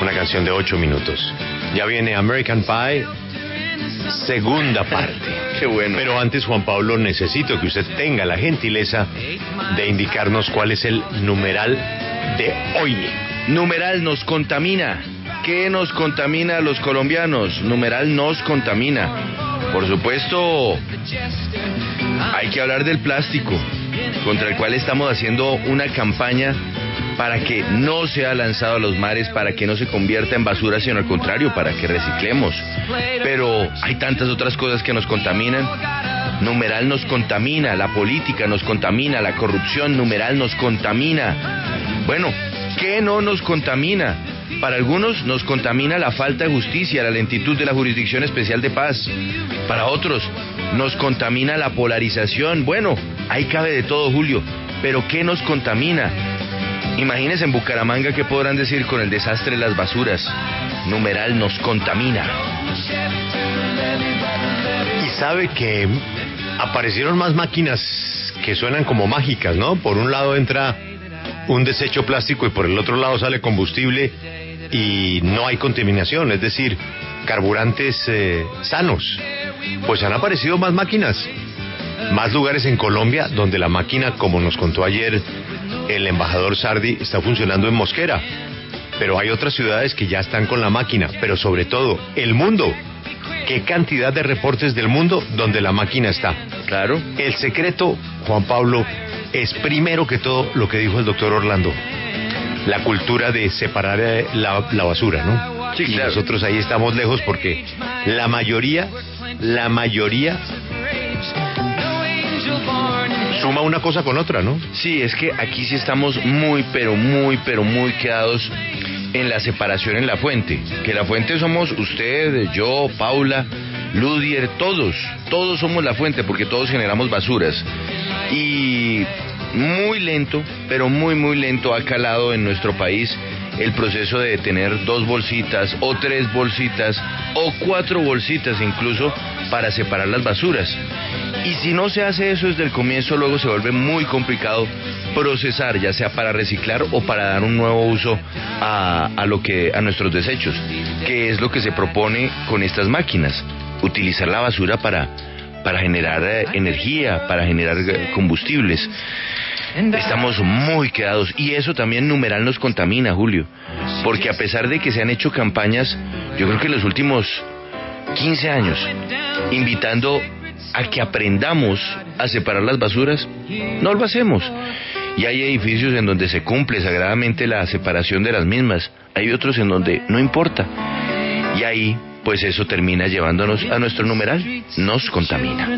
una canción de ocho minutos. Ya viene American Pie, segunda parte. Qué bueno. Pero antes, Juan Pablo, necesito que usted tenga la gentileza de indicarnos cuál es el numeral de hoy. Numeral nos contamina. ¿Qué nos contamina a los colombianos? Numeral nos contamina. Por supuesto, hay que hablar del plástico, contra el cual estamos haciendo una campaña para que no sea lanzado a los mares, para que no se convierta en basura, sino al contrario, para que reciclemos. Pero hay tantas otras cosas que nos contaminan. Numeral nos contamina, la política nos contamina, la corrupción numeral nos contamina. Bueno, ¿qué no nos contamina? Para algunos nos contamina la falta de justicia, la lentitud de la Jurisdicción Especial de Paz. Para otros nos contamina la polarización. Bueno, ahí cabe de todo, Julio. Pero ¿qué nos contamina? Imagínense en Bucaramanga qué podrán decir con el desastre de las basuras. Numeral nos contamina. Y sabe que aparecieron más máquinas que suenan como mágicas, ¿no? Por un lado entra un desecho plástico y por el otro lado sale combustible y no hay contaminación, es decir, carburantes eh, sanos. Pues han aparecido más máquinas, más lugares en Colombia donde la máquina, como nos contó ayer el embajador Sardi, está funcionando en Mosquera. Pero hay otras ciudades que ya están con la máquina, pero sobre todo el mundo. ¿Qué cantidad de reportes del mundo donde la máquina está? Claro. El secreto, Juan Pablo, es primero que todo lo que dijo el doctor Orlando, la cultura de separar eh, la, la basura, ¿no? Sí, y claro. nosotros ahí estamos lejos porque la mayoría, la mayoría suma una cosa con otra, ¿no? Sí, es que aquí sí estamos muy, pero muy, pero muy quedados en la separación en la fuente. Que la fuente somos usted, yo, Paula, Ludier, todos. Todos somos la fuente porque todos generamos basuras. Y muy lento, pero muy, muy lento ha calado en nuestro país el proceso de tener dos bolsitas o tres bolsitas o cuatro bolsitas incluso para separar las basuras. Y si no se hace eso desde el comienzo, luego se vuelve muy complicado procesar, ya sea para reciclar o para dar un nuevo uso a, a lo que a nuestros desechos, que es lo que se propone con estas máquinas, utilizar la basura para para generar eh, energía, para generar eh, combustibles. Estamos muy quedados. Y eso también numeral nos contamina, Julio, porque a pesar de que se han hecho campañas, yo creo que en los últimos 15 años, invitando a que aprendamos a separar las basuras, no lo hacemos. Y hay edificios en donde se cumple sagradamente la separación de las mismas, hay otros en donde no importa. Y ahí, pues eso termina llevándonos a nuestro numeral, nos contamina.